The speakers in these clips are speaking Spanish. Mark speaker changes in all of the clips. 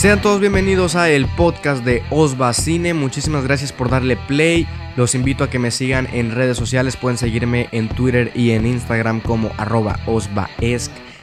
Speaker 1: Sean todos bienvenidos a el podcast de Osva Cine. Muchísimas gracias por darle play. Los invito a que me sigan en redes sociales. Pueden seguirme en Twitter y en Instagram como arroba.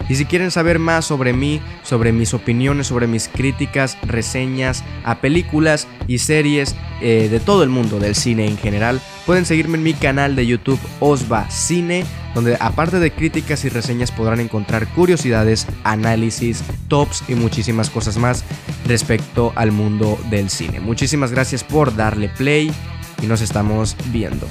Speaker 1: Y si quieren saber más sobre mí, sobre mis opiniones, sobre mis críticas, reseñas a películas y series eh, de todo el mundo del cine en general, pueden seguirme en mi canal de YouTube Osva Cine, donde aparte de críticas y reseñas podrán encontrar curiosidades, análisis, tops y muchísimas cosas más respecto al mundo del cine. Muchísimas gracias por darle play y nos estamos viendo.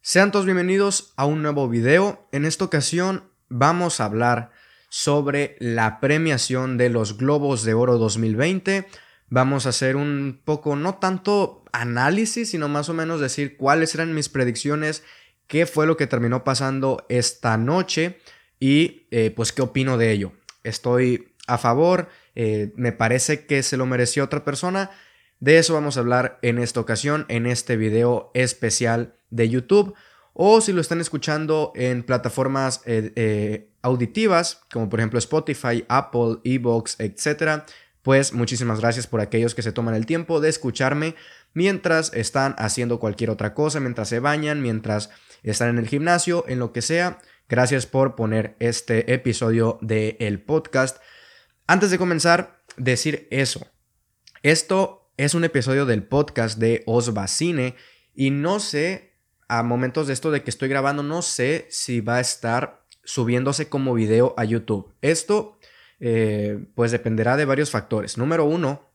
Speaker 1: Sean todos bienvenidos a un nuevo video. En esta ocasión vamos a hablar sobre la premiación de los Globos de Oro 2020. Vamos a hacer un poco, no tanto análisis, sino más o menos decir cuáles eran mis predicciones, qué fue lo que terminó pasando esta noche y eh, pues qué opino de ello. Estoy a favor, eh, me parece que se lo mereció otra persona. De eso vamos a hablar en esta ocasión, en este video especial de YouTube. O si lo están escuchando en plataformas eh, auditivas, como por ejemplo Spotify, Apple, Evox, etc. Pues muchísimas gracias por aquellos que se toman el tiempo de escucharme mientras están haciendo cualquier otra cosa, mientras se bañan, mientras están en el gimnasio, en lo que sea. Gracias por poner este episodio del podcast. Antes de comenzar, decir eso. Esto es un episodio del podcast de Osva Cine y no sé, a momentos de esto de que estoy grabando, no sé si va a estar subiéndose como video a YouTube. Esto eh, pues dependerá de varios factores. Número uno,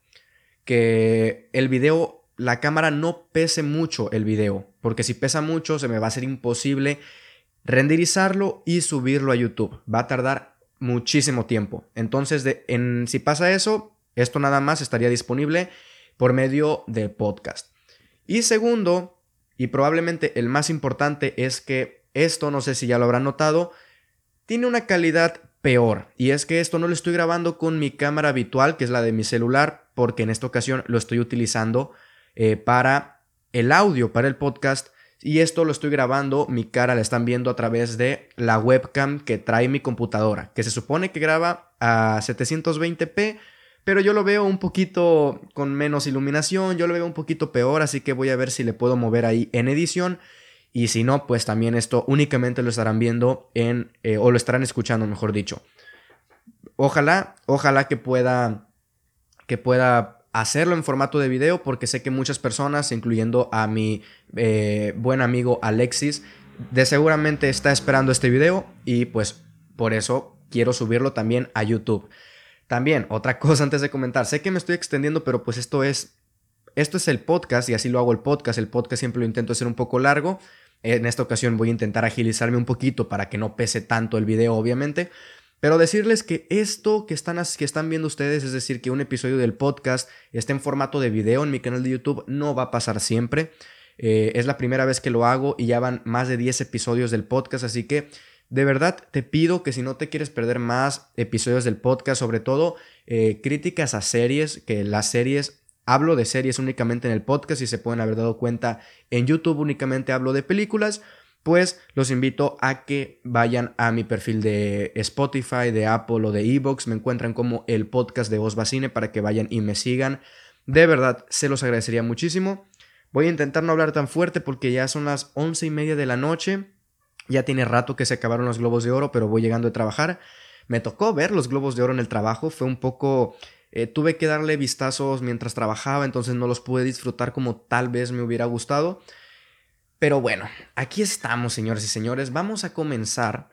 Speaker 1: que el video, la cámara no pese mucho el video, porque si pesa mucho se me va a ser imposible renderizarlo y subirlo a YouTube. Va a tardar muchísimo tiempo. Entonces, de, en, si pasa eso, esto nada más estaría disponible por medio del podcast. Y segundo, y probablemente el más importante, es que esto, no sé si ya lo habrán notado, tiene una calidad peor. Y es que esto no lo estoy grabando con mi cámara habitual, que es la de mi celular, porque en esta ocasión lo estoy utilizando eh, para el audio, para el podcast. Y esto lo estoy grabando, mi cara la están viendo a través de la webcam que trae mi computadora, que se supone que graba a 720p, pero yo lo veo un poquito con menos iluminación, yo lo veo un poquito peor, así que voy a ver si le puedo mover ahí en edición. Y si no, pues también esto únicamente lo estarán viendo en, eh, o lo estarán escuchando, mejor dicho. Ojalá, ojalá que pueda, que pueda hacerlo en formato de video, porque sé que muchas personas, incluyendo a mi eh, buen amigo Alexis, de seguramente está esperando este video y pues por eso quiero subirlo también a YouTube. También, otra cosa antes de comentar, sé que me estoy extendiendo, pero pues esto es, esto es el podcast y así lo hago el podcast. El podcast siempre lo intento hacer un poco largo. En esta ocasión voy a intentar agilizarme un poquito para que no pese tanto el video, obviamente. Pero decirles que esto que están, que están viendo ustedes, es decir, que un episodio del podcast esté en formato de video en mi canal de YouTube, no va a pasar siempre. Eh, es la primera vez que lo hago y ya van más de 10 episodios del podcast, así que de verdad te pido que si no te quieres perder más episodios del podcast, sobre todo eh, críticas a series, que las series, hablo de series únicamente en el podcast y se pueden haber dado cuenta en YouTube únicamente hablo de películas, pues los invito a que vayan a mi perfil de Spotify, de Apple o de Evox, me encuentran como el podcast de Osbacine para que vayan y me sigan. De verdad, se los agradecería muchísimo. Voy a intentar no hablar tan fuerte porque ya son las once y media de la noche. Ya tiene rato que se acabaron los globos de oro, pero voy llegando a trabajar. Me tocó ver los globos de oro en el trabajo, fue un poco... Eh, tuve que darle vistazos mientras trabajaba, entonces no los pude disfrutar como tal vez me hubiera gustado. Pero bueno, aquí estamos, señores y señores. Vamos a comenzar.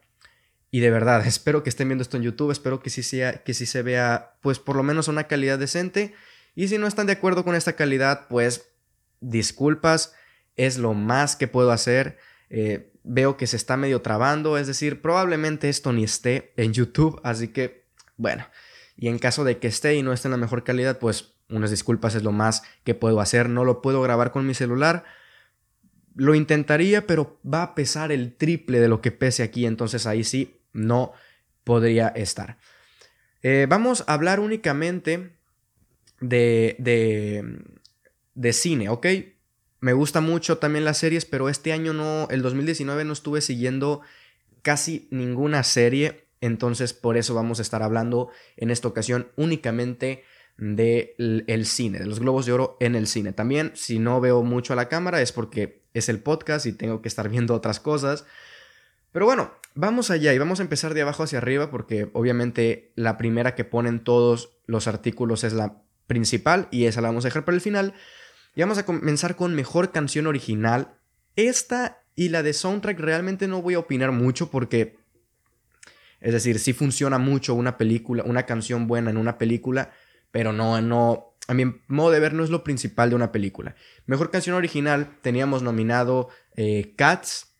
Speaker 1: Y de verdad, espero que estén viendo esto en YouTube, espero que sí, que sí se vea, pues por lo menos una calidad decente. Y si no están de acuerdo con esta calidad, pues disculpas, es lo más que puedo hacer. Eh, veo que se está medio trabando, es decir, probablemente esto ni esté en YouTube, así que bueno, y en caso de que esté y no esté en la mejor calidad, pues unas disculpas es lo más que puedo hacer, no lo puedo grabar con mi celular. Lo intentaría, pero va a pesar el triple de lo que pese aquí, entonces ahí sí no podría estar. Eh, vamos a hablar únicamente de, de, de cine, ¿ok? Me gusta mucho también las series, pero este año no, el 2019 no estuve siguiendo casi ninguna serie. Entonces, por eso vamos a estar hablando en esta ocasión únicamente del el cine, de los globos de oro en el cine. También, si no veo mucho a la cámara, es porque es el podcast y tengo que estar viendo otras cosas. Pero bueno, vamos allá y vamos a empezar de abajo hacia arriba porque obviamente la primera que ponen todos los artículos es la principal y esa la vamos a dejar para el final. Y vamos a comenzar con mejor canción original. Esta y la de soundtrack realmente no voy a opinar mucho porque, es decir, sí funciona mucho una película, una canción buena en una película, pero no, no, a mi modo de ver no es lo principal de una película. Mejor canción original teníamos nominado eh, Cats,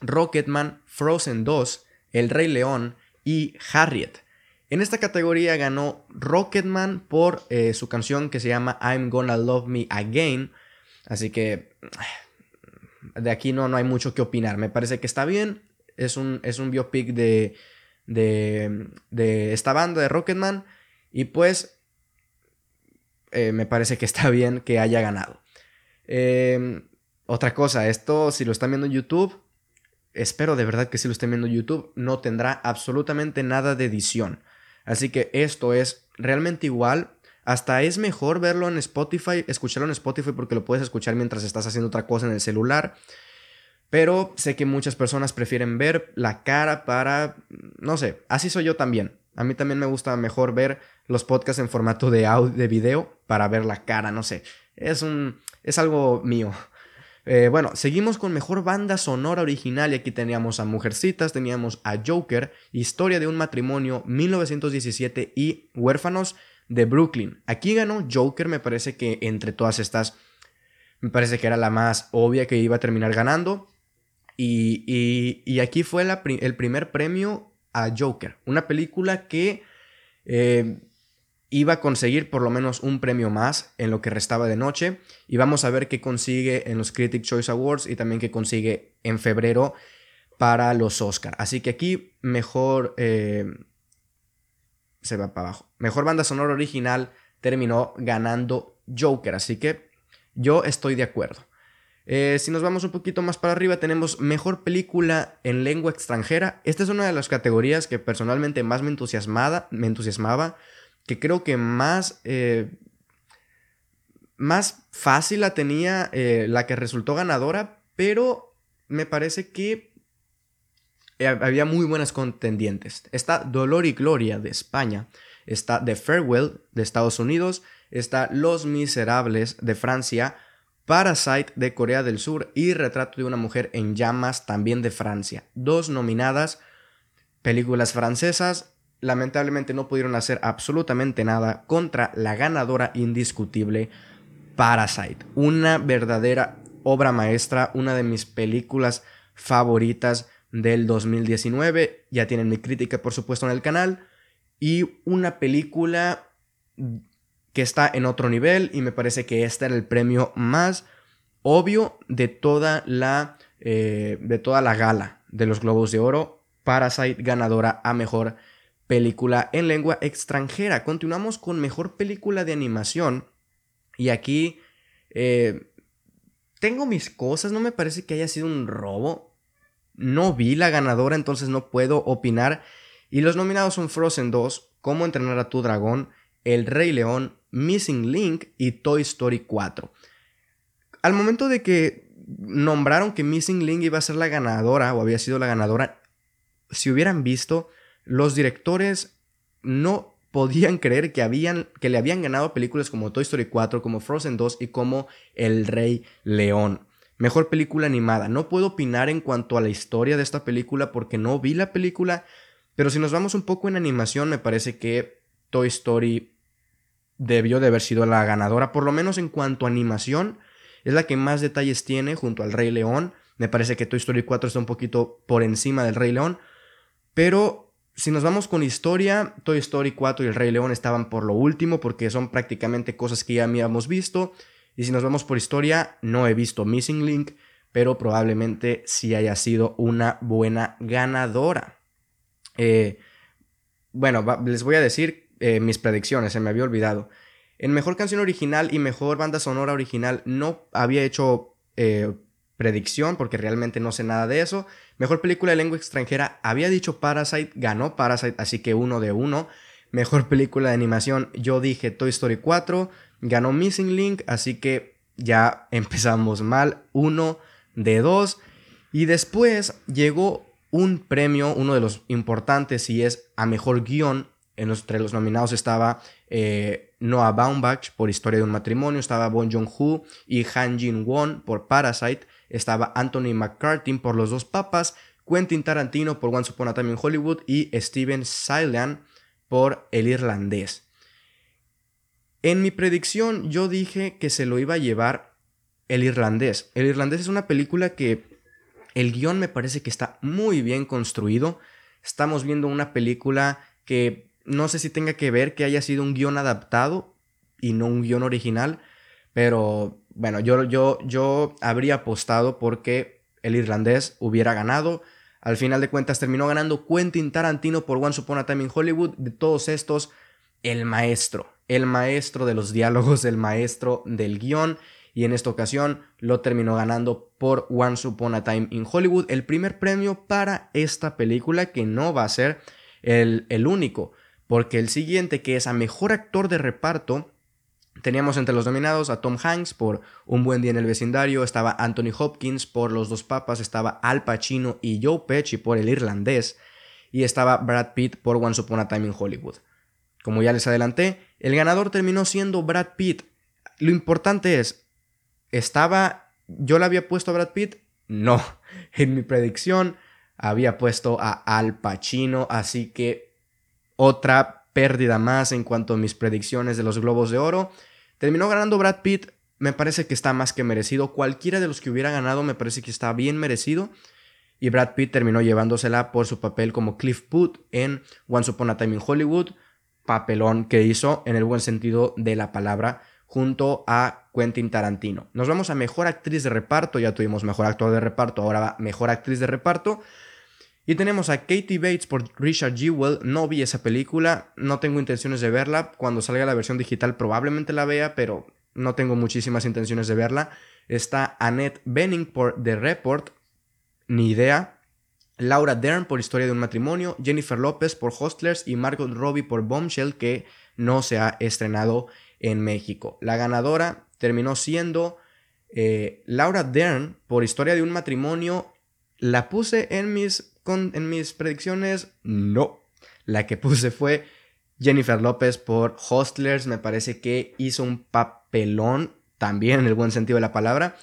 Speaker 1: Rocketman, Frozen 2, El Rey León y Harriet. En esta categoría ganó Rocketman por eh, su canción que se llama I'm Gonna Love Me Again. Así que de aquí no, no hay mucho que opinar. Me parece que está bien. Es un, es un biopic de, de, de esta banda de Rocketman. Y pues eh, me parece que está bien que haya ganado. Em, otra cosa, esto si lo están viendo en YouTube, espero de verdad que si lo estén viendo en YouTube, no tendrá absolutamente nada de edición. Así que esto es realmente igual. Hasta es mejor verlo en Spotify, escucharlo en Spotify porque lo puedes escuchar mientras estás haciendo otra cosa en el celular. Pero sé que muchas personas prefieren ver la cara para, no sé, así soy yo también. A mí también me gusta mejor ver los podcasts en formato de audio, de video, para ver la cara, no sé. Es un, es algo mío. Eh, bueno, seguimos con mejor banda sonora original y aquí teníamos a Mujercitas, teníamos a Joker, Historia de un matrimonio, 1917 y Huérfanos de Brooklyn. Aquí ganó Joker, me parece que entre todas estas, me parece que era la más obvia que iba a terminar ganando. Y, aquí fue el primer premio a Joker, una película que eh, iba a conseguir por lo menos un premio más en lo que restaba de noche y vamos a ver qué consigue en los Critic Choice Awards y también qué consigue en febrero para los Oscar. Así que aquí mejor eh, se va para abajo. Mejor banda sonora original terminó ganando Joker, así que yo estoy de acuerdo. Eh, si nos vamos un poquito más para arriba, tenemos mejor película en lengua extranjera. Esta es una de las categorías que personalmente más me, entusiasmada, me entusiasmaba que creo que más, eh, más fácil la tenía eh, la que resultó ganadora, pero me parece que había muy buenas contendientes. Está Dolor y Gloria de España, está The Farewell de Estados Unidos, está Los Miserables de Francia, Parasite de Corea del Sur y Retrato de una mujer en llamas también de Francia. Dos nominadas películas francesas lamentablemente no pudieron hacer absolutamente nada contra la ganadora indiscutible Parasite. Una verdadera obra maestra, una de mis películas favoritas del 2019. Ya tienen mi crítica, por supuesto, en el canal. Y una película que está en otro nivel y me parece que este era el premio más obvio de toda la, eh, de toda la gala de los Globos de Oro. Parasite ganadora a mejor película en lengua extranjera. Continuamos con mejor película de animación. Y aquí eh, tengo mis cosas, no me parece que haya sido un robo. No vi la ganadora, entonces no puedo opinar. Y los nominados son Frozen 2, Cómo entrenar a tu dragón, El Rey León, Missing Link y Toy Story 4. Al momento de que nombraron que Missing Link iba a ser la ganadora o había sido la ganadora, si hubieran visto los directores no podían creer que, habían, que le habían ganado películas como Toy Story 4, como Frozen 2 y como El Rey León. Mejor película animada. No puedo opinar en cuanto a la historia de esta película porque no vi la película, pero si nos vamos un poco en animación, me parece que Toy Story debió de haber sido la ganadora, por lo menos en cuanto a animación. Es la que más detalles tiene junto al Rey León. Me parece que Toy Story 4 está un poquito por encima del Rey León. Pero si nos vamos con historia, Toy Story 4 y El Rey León estaban por lo último porque son prácticamente cosas que ya habíamos visto. Y si nos vamos por historia, no he visto Missing Link, pero probablemente sí haya sido una buena ganadora. Eh, bueno, les voy a decir eh, mis predicciones, se me había olvidado. En mejor canción original y mejor banda sonora original no había hecho eh, predicción, porque realmente no sé nada de eso. Mejor película de lengua extranjera, había dicho Parasite, ganó Parasite, así que uno de uno. Mejor película de animación, yo dije Toy Story 4, ganó Missing Link, así que ya empezamos mal, uno de dos. Y después llegó un premio, uno de los importantes, y es a mejor guion. Entre los nominados estaba eh, Noah Baumbach por Historia de un matrimonio, estaba Bon Joon-ho y Han Jin-won por Parasite, estaba Anthony McCarthy por Los Dos Papas, Quentin Tarantino por Once Upon a Time in Hollywood y Steven Silan por El Irlandés. En mi predicción yo dije que se lo iba a llevar El Irlandés. El Irlandés es una película que el guion me parece que está muy bien construido. Estamos viendo una película que no sé si tenga que ver que haya sido un guion adaptado y no un guion original, pero bueno, yo, yo, yo habría apostado porque el irlandés hubiera ganado. Al final de cuentas terminó ganando Quentin Tarantino por Once Upon a Time in Hollywood. De todos estos, el maestro. El maestro de los diálogos, el maestro del guion. Y en esta ocasión lo terminó ganando por Once Upon a Time in Hollywood. El primer premio para esta película que no va a ser el, el único. Porque el siguiente, que es a mejor actor de reparto, Teníamos entre los nominados a Tom Hanks por Un buen día en el vecindario, estaba Anthony Hopkins por Los dos papas, estaba Al Pacino y Joe Pesci por El irlandés y estaba Brad Pitt por Once Upon a Time in Hollywood. Como ya les adelanté, el ganador terminó siendo Brad Pitt. Lo importante es, ¿estaba yo le había puesto a Brad Pitt? No, en mi predicción había puesto a Al Pacino, así que otra pérdida más en cuanto a mis predicciones de los Globos de Oro. Terminó ganando Brad Pitt, me parece que está más que merecido. Cualquiera de los que hubiera ganado me parece que está bien merecido. Y Brad Pitt terminó llevándosela por su papel como Cliff Booth en Once Upon a Time in Hollywood. Papelón que hizo en el buen sentido de la palabra junto a Quentin Tarantino. Nos vamos a mejor actriz de reparto, ya tuvimos mejor actor de reparto, ahora va mejor actriz de reparto. Y tenemos a Katie Bates por Richard Jewell. No vi esa película, no tengo intenciones de verla. Cuando salga la versión digital probablemente la vea, pero no tengo muchísimas intenciones de verla. Está Annette Benning por The Report, ni idea. Laura Dern por Historia de un matrimonio, Jennifer López por Hostlers y Margot Robbie por Bombshell que no se ha estrenado en México. La ganadora terminó siendo eh, Laura Dern por Historia de un matrimonio. La puse en mis en mis predicciones, no. La que puse fue Jennifer López por Hostlers. Me parece que hizo un papelón, también en el buen sentido de la palabra.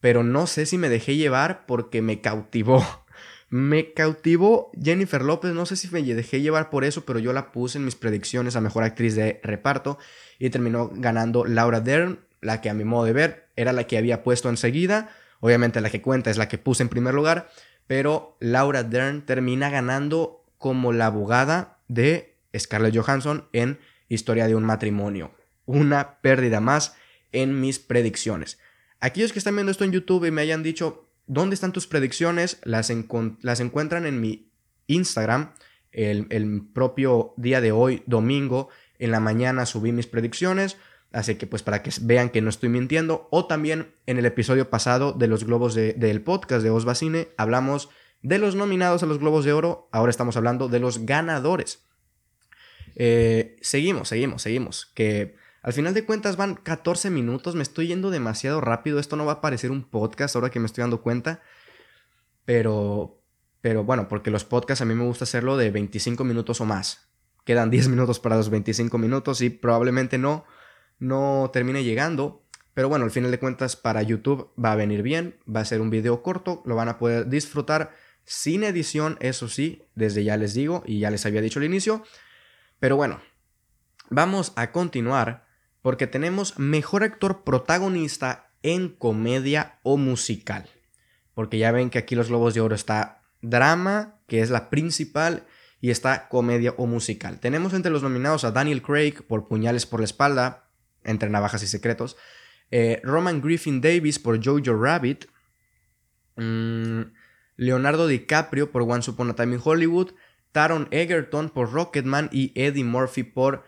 Speaker 1: Pero no sé si me dejé llevar porque me cautivó. Me cautivó Jennifer López, no sé si me dejé llevar por eso, pero yo la puse en mis predicciones a mejor actriz de reparto y terminó ganando Laura Dern, la que a mi modo de ver era la que había puesto enseguida. Obviamente la que cuenta es la que puse en primer lugar, pero Laura Dern termina ganando como la abogada de Scarlett Johansson en Historia de un matrimonio. Una pérdida más en mis predicciones. Aquellos que están viendo esto en YouTube y me hayan dicho, ¿dónde están tus predicciones? Las, encuentran en mi Instagram. El propio día de hoy, domingo, en la mañana subí mis predicciones. Así que pues para que vean que no estoy mintiendo. O también en el episodio pasado de los globos del podcast de Osbacine hablamos de los nominados a los globos de oro. Ahora estamos hablando de los ganadores. Eh, seguimos, seguimos, seguimos. Que al final de cuentas van 14 minutos. Me estoy yendo demasiado rápido. Esto no va a parecer un podcast ahora que me estoy dando cuenta. Pero, pero bueno, porque los podcasts a mí me gusta hacerlo de 25 minutos o más. Quedan 10 minutos para los 25 minutos y probablemente no no termine llegando. Pero bueno, al final de cuentas para YouTube va a venir bien, va a ser un video corto, lo van a poder disfrutar sin edición, eso sí, desde ya les digo y ya les había dicho al inicio. Pero bueno, vamos a continuar porque tenemos mejor actor protagonista en comedia o musical. Porque ya ven que aquí los Globos de Oro está drama, que es la principal, y está comedia o musical. Tenemos entre los nominados a Daniel Craig por Puñales por la Espalda, entre navajas y secretos. Eh, Roman Griffin Davis por Jojo Rabbit. Mm, Leonardo DiCaprio por Once Upon a Time in Hollywood. Taron Egerton por Rocketman y Eddie Murphy por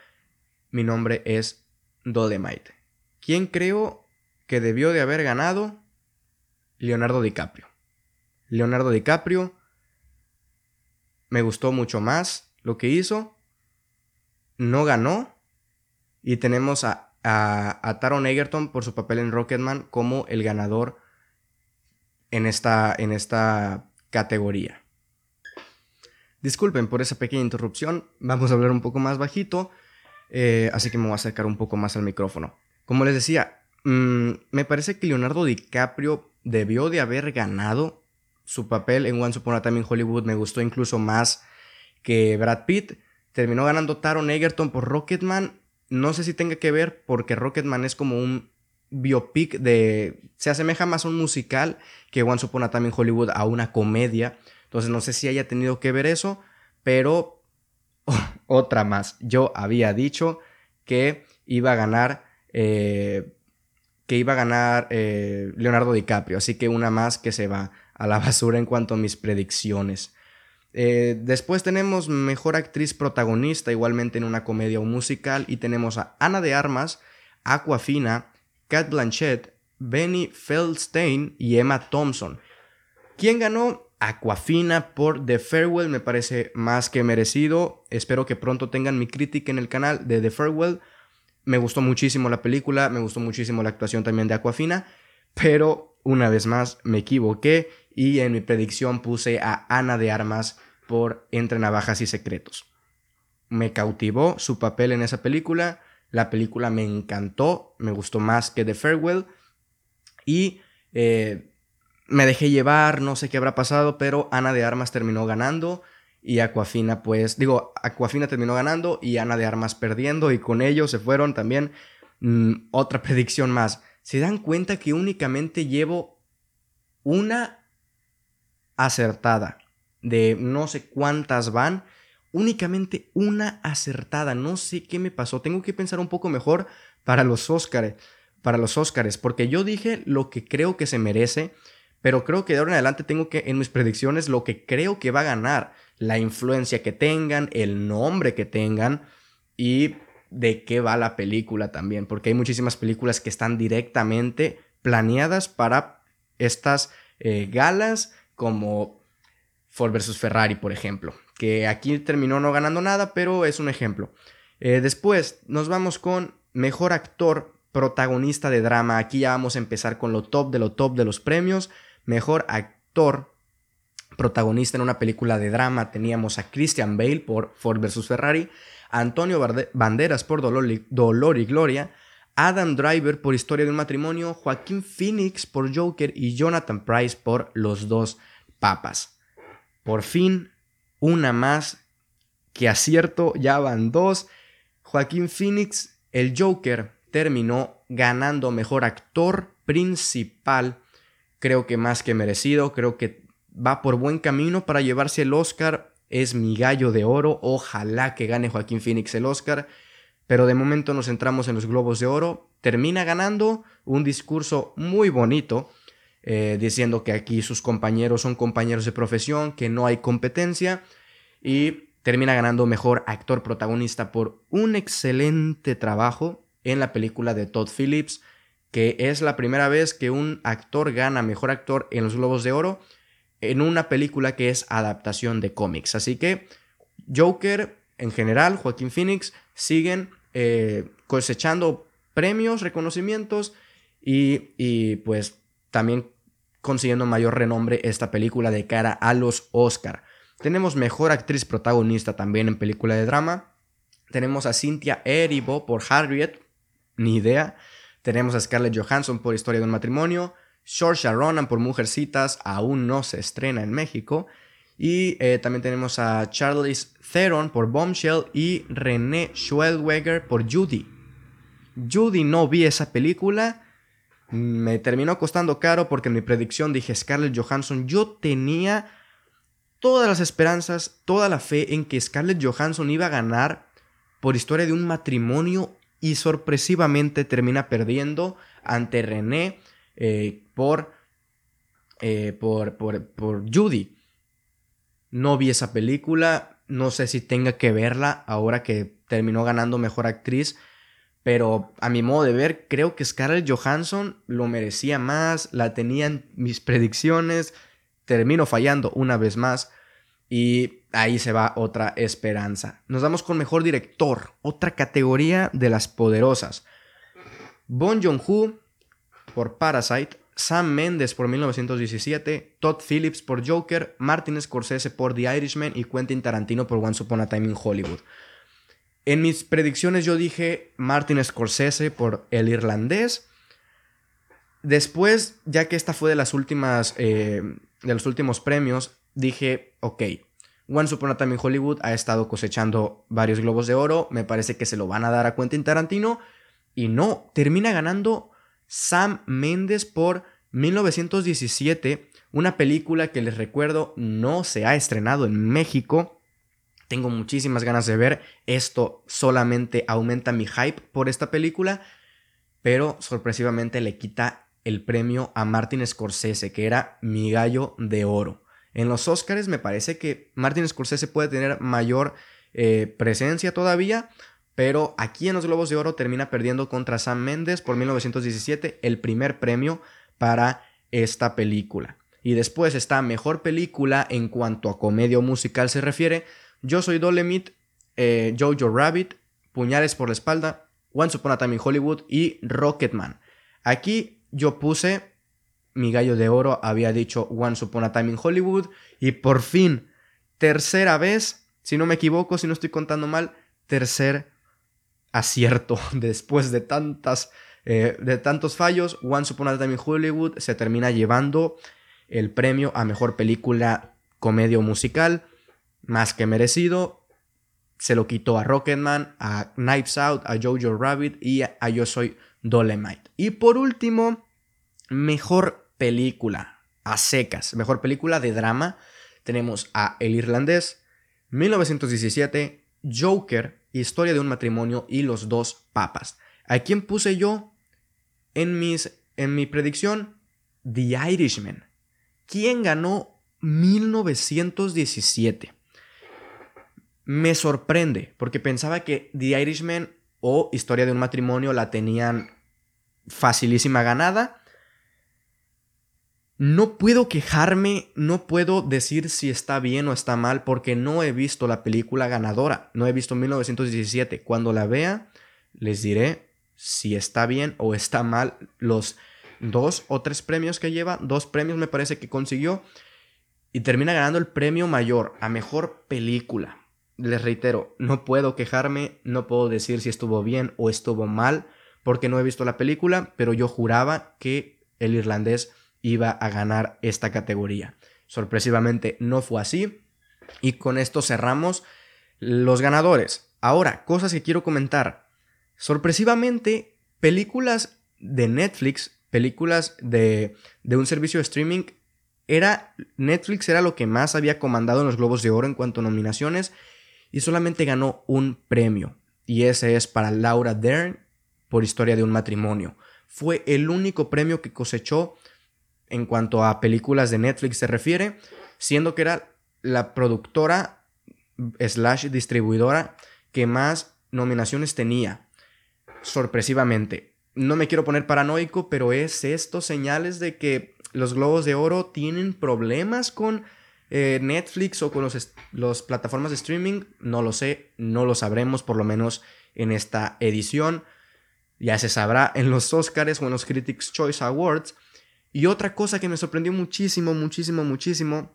Speaker 1: Mi nombre es Dolemite. ¿Quién creo que debió de haber ganado? Leonardo DiCaprio. Leonardo DiCaprio me gustó mucho más lo que hizo. No ganó. Y tenemos a, a, Taron Egerton por su papel en Rocketman como el ganador en esta, en esta categoría. Disculpen por esa pequeña interrupción. Vamos a hablar un poco más bajito. Eh, así que me voy a acercar un poco más al micrófono. Como les decía, mm, me parece que Leonardo DiCaprio debió de haber ganado su papel en Once Upon a Time in Hollywood. Me gustó incluso más que Brad Pitt. Terminó ganando Taron Egerton por Rocketman. No sé si tenga que ver porque Rocketman es como un biopic de... Se asemeja más a un musical que Once Upon a Time in Hollywood a una comedia. Entonces no sé si haya tenido que ver eso, pero otra más. Yo había dicho que iba a ganar eh, que iba a ganar eh, Leonardo DiCaprio, así que una más que se va a la basura en cuanto a mis predicciones. Eh, después tenemos Mejor Actriz Protagonista, igualmente en una comedia o musical, y tenemos a Ana de Armas, Aquafina, Cat Blanchett, Benny Feldstein y Emma Thompson. ¿Quién ganó? Aquafina por The Farewell, me parece más que merecido. Espero que pronto tengan mi crítica en el canal de The Farewell me gustó muchísimo la película, me gustó muchísimo la actuación también de Aquafina, pero una vez más me equivoqué y en mi predicción puse a Ana de Armas por Entre Navajas y Secretos. Me cautivó su papel en esa película, la película me encantó, me gustó más que The Farewell y eh, me dejé llevar, no sé qué habrá pasado, pero Ana de Armas terminó ganando y Aquafina pues, digo, Aquafina terminó ganando y Ana de Armas perdiendo y con ello se fueron también mm, otra predicción más. Se dan cuenta que únicamente llevo una acertada de no sé cuántas van, únicamente una acertada, no sé qué me pasó, tengo que pensar un poco mejor para los Óscares, para los porque yo dije lo que creo que se merece, pero creo que de ahora en adelante tengo que en mis predicciones lo que creo que va a ganar la influencia que tengan, el nombre que tengan y de qué va la película también, porque hay muchísimas películas que están directamente planeadas para estas eh, galas como Ford vs. Ferrari, por ejemplo, que aquí terminó no ganando nada, pero es un ejemplo. Eh, después nos vamos con Mejor Actor Protagonista de Drama. Aquí ya vamos a empezar con lo top de lo top de los premios. Mejor Actor protagonista en una película de drama teníamos a Christian Bale por Ford vs. Ferrari, Antonio Banderas por Dolor y, Gloria, Adam Driver por Historia de un matrimonio, Joaquín Phoenix por Joker y Jonathan Price por Los dos papas. Por fin, una más que acierto, ya van dos. Joaquín Phoenix, el Joker, terminó ganando mejor actor principal. Creo que más que merecido, creo que va por buen camino para llevarse el Oscar. Es mi gallo de oro. Ojalá que gane Joaquín Phoenix el Oscar. Pero de momento nos centramos en los Globos de Oro. Termina ganando un discurso muy bonito, eh, diciendo que aquí sus compañeros son compañeros de profesión, que no hay competencia. Y termina ganando mejor actor protagonista por un excelente trabajo en la película de Todd Phillips, que es la primera vez que un actor gana mejor actor en los Globos de Oro en una película que es adaptación de cómics. Así que Joker en general, Joaquín Phoenix, siguen eh, cosechando premios, reconocimientos y, y, pues también consiguiendo mayor renombre esta película de cara a los Oscar. Tenemos mejor actriz protagonista también en película de drama. Tenemos a Cynthia Erivo por Harriet, ni idea. Tenemos a Scarlett Johansson por Historia de un matrimonio. Saoirse Ronan por Mujercitas aún no se estrena en México. Y eh, también tenemos a Charlize Theron por Bombshell y René Schwelweger por Judy. Judy no vi esa película. Me terminó costando caro porque en mi predicción dije Scarlett Johansson. Yo tenía todas las esperanzas, toda la fe en que Scarlett Johansson iba a ganar por historia de un matrimonio y sorpresivamente termina perdiendo ante René eh, por, eh, por, por, por Judy. No vi esa película, no sé si tenga que verla ahora que terminó ganando mejor actriz, Pero a mi modo de ver, creo que Scarlett Johansson lo merecía más, la tenía en mis predicciones, termino fallando una vez más y ahí se va otra esperanza. Nos damos con mejor director, otra categoría de las poderosas. Bon Joon-ho por Parasite, Sam Mendes por 1917, Todd Phillips por Joker, Martin Scorsese por The Irishman y Quentin Tarantino por Once Upon a Time in Hollywood. En mis predicciones yo dije Martin Scorsese por El Irlandés. Después, ya que esta fue de las últimas, eh, de los últimos premios, dije, ok, Once Upon a Time in Hollywood ha estado cosechando varios globos de oro, me parece que se lo van a dar a Quentin Tarantino, y no, termina ganando Sam Mendes por 1917, una película que les recuerdo no se ha estrenado en México. Tengo muchísimas ganas de ver. Esto solamente aumenta mi hype por esta película, pero sorpresivamente le quita el premio a Martin Scorsese, que era mi gallo de oro. En los Oscars me parece que Martin Scorsese puede tener mayor eh, presencia todavía, pero aquí en los Globos de Oro termina perdiendo contra Sam Mendes por 1917 el primer premio para esta película. Y después está Mejor Película en cuanto a comedia musical se refiere. Yo soy Dolemit, eh, Jojo Rabbit, Puñales por la espalda, Once Upon a Time in Hollywood y Rocketman. Aquí yo puse mi gallo de oro, había dicho Once Upon a Time in Hollywood y por fin, tercera vez, si no me equivoco, si no estoy contando mal, tercer acierto después de tantas eh, de tantos fallos, Once Upon a Time in Hollywood se termina llevando el premio a mejor película comedia musical, más que merecido. Se lo quitó a Rocketman, a Knives Out, a Jojo Rabbit y a, Yo Soy Dolemite. Y por último, mejor película a secas, mejor película de drama. Tenemos a El Irlandés, 1917, Joker, Historia de un matrimonio y Los dos papas. ¿A quién puse yo en, mis, en mi predicción? The Irishman. ¿Quién ganó 1917? Me sorprende porque pensaba que The Irishman o Historia de un matrimonio la tenían facilísima ganada no puedo quejarme, no puedo decir si está bien o está mal porque no he visto la película ganadora, no he visto 1917. Cuando la vea, les diré si está bien o está mal los dos o tres premios que lleva, dos premios me parece que consiguió y termina ganando el premio mayor a mejor película. Les reitero, no puedo quejarme, no puedo decir si estuvo bien o estuvo mal porque no he visto la película, pero yo juraba que el irlandés iba a ganar esta categoría. Sorpresivamente no fue así. Y con esto cerramos los ganadores. Ahora, cosas que quiero comentar. Sorpresivamente, películas de Netflix, películas de, de un servicio de streaming, era Netflix era lo que más había comandado en los Globos de Oro en cuanto a nominaciones y solamente ganó un premio. Y ese es para Laura Dern por Historia de un matrimonio. Fue el único premio que cosechó en cuanto a películas de Netflix se refiere, siendo que era la productora slash distribuidora que más nominaciones tenía, sorpresivamente. No me quiero poner paranoico, pero es esto señales de que los Globos de Oro tienen problemas con eh, Netflix o con las los plataformas de streaming. No lo sé, no lo sabremos por lo menos en esta edición. Ya se sabrá en los Oscars o en los Critics Choice Awards. Y otra cosa que me sorprendió muchísimo, muchísimo, muchísimo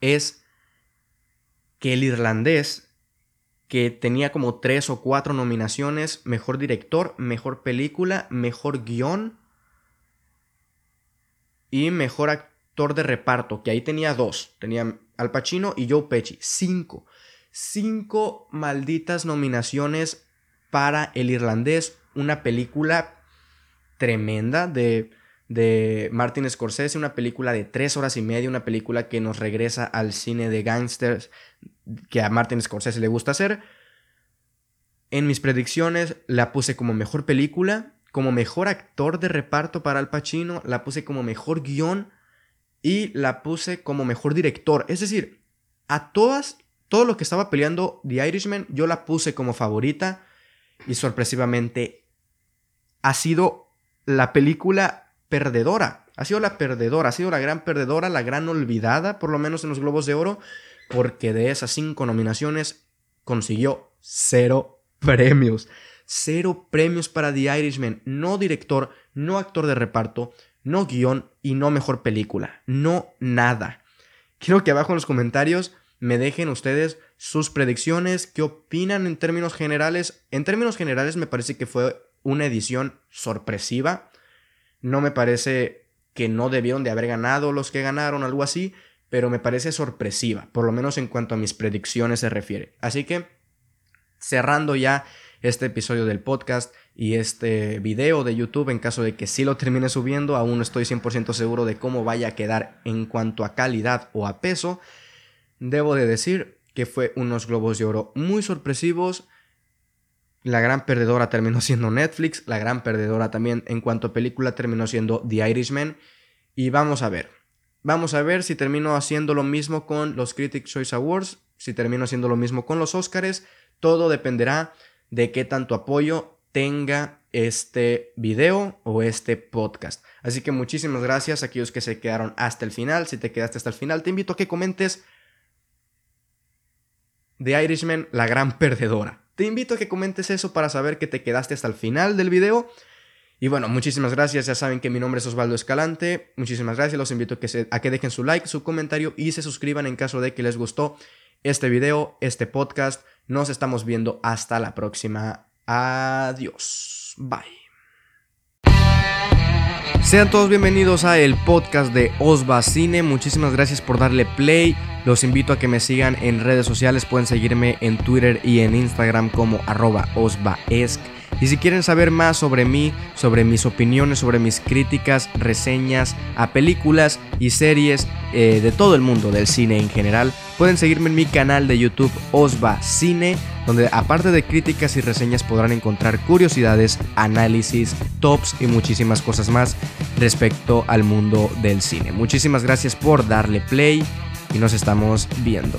Speaker 1: es que el irlandés, que tenía como tres o cuatro nominaciones, mejor director, mejor película, mejor guion y mejor actor de reparto, que ahí tenía dos, tenía Al Pacino y Joe Pesci, cinco. Cinco malditas nominaciones para el irlandés, una película tremenda de de Martin Scorsese, una película de tres horas y media, una película que nos regresa al cine de gangsters que a Martin Scorsese le gusta hacer. En mis predicciones la puse como mejor película, como mejor actor de reparto para Al Pacino, la puse como mejor guion y la puse como mejor director. Es decir, a todas, todo lo que estaba peleando The Irishman, yo la puse como favorita y sorpresivamente ha sido la película perdedora. Ha sido la perdedora, ha sido la gran perdedora, la gran olvidada, por lo menos en los Globos de Oro, porque de esas cinco nominaciones consiguió cero premios. Cero premios para The Irishman. No director, no actor de reparto, no guion y no mejor película. No nada. Quiero que abajo en los comentarios me dejen ustedes sus predicciones, qué opinan en términos generales. En términos generales me parece que fue una edición sorpresiva. No me parece que no debieron de haber ganado los que ganaron, algo así, pero me parece sorpresiva, por lo menos en cuanto a mis predicciones se refiere. Así que, cerrando ya este episodio del podcast y este video de YouTube, en caso de que sí lo termine subiendo, aún no estoy 100% seguro de cómo vaya a quedar en cuanto a calidad o a peso, debo de decir que fue unos globos de oro muy sorpresivos. La gran perdedora terminó siendo Netflix, la gran perdedora también en cuanto a película terminó siendo The Irishman. Y vamos a ver, Vamos a ver si termino haciendo lo mismo con los Critics Choice Awards, si termino haciendo lo mismo con los Oscars. Todo dependerá de qué tanto apoyo tenga este video o este podcast. Así que muchísimas gracias a aquellos que se quedaron hasta el final. Si te quedaste hasta el final, te invito a que comentes The Irishman, la gran perdedora. Te invito a que comentes eso para saber que te quedaste hasta el final del video y bueno, muchísimas gracias. Ya saben que mi nombre es Osvaldo Escalante. Muchísimas gracias. Los invito a que, dejen su like, su comentario y se suscriban en caso de que les gustó este video, este podcast. Nos estamos viendo hasta la próxima. Adiós. Bye. Sean todos bienvenidos a el podcast de Osva Cine. Muchísimas gracias por darle play. Los invito a que me sigan en redes sociales. Pueden seguirme en Twitter y en Instagram como arroba. Y si quieren saber más sobre mí, sobre mis opiniones, sobre mis críticas, reseñas a películas y series eh, de todo el mundo del cine en general, pueden seguirme en mi canal de YouTube Osva Cine, donde aparte de críticas y reseñas podrán encontrar curiosidades, análisis, tops y muchísimas cosas más respecto al mundo del cine. Muchísimas gracias por darle play y nos estamos viendo.